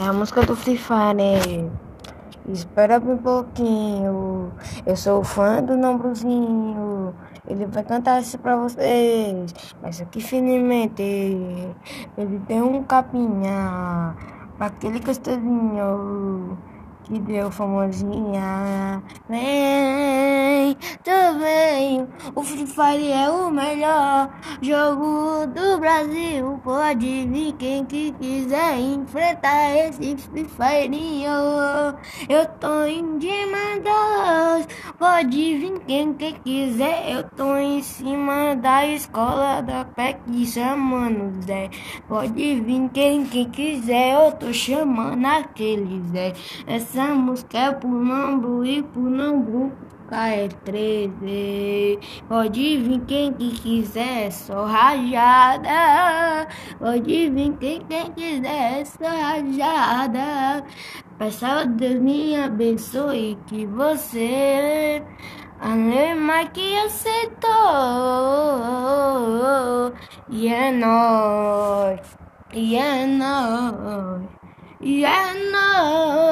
É a música do Free Fire. Espera um pouquinho. Eu sou fã do Nombrozinho. Ele vai cantar isso pra vocês. Mas aqui finalmente ele tem um capinha. Pra aquele gostosinho que deu famosinha. Vem, vem. O Free Fire é o melhor jogo do Brasil. Pode vir quem que quiser enfrentar esse Free Fire. Eu tô em demanda. Pode vir quem que quiser. Eu tô em cima da escola da PEC chamando Zé. Pode vir quem que quiser. Eu tô chamando aquele Zé. Essa música é pro Nambu e pro Nambu. KR13 Pode vir quem que quiser, só rajada. Pode vir quem, quem quiser, só rajada. Peça a Deus me abençoe que você a lema que aceitou E é nóis, e é nóis, e é nóis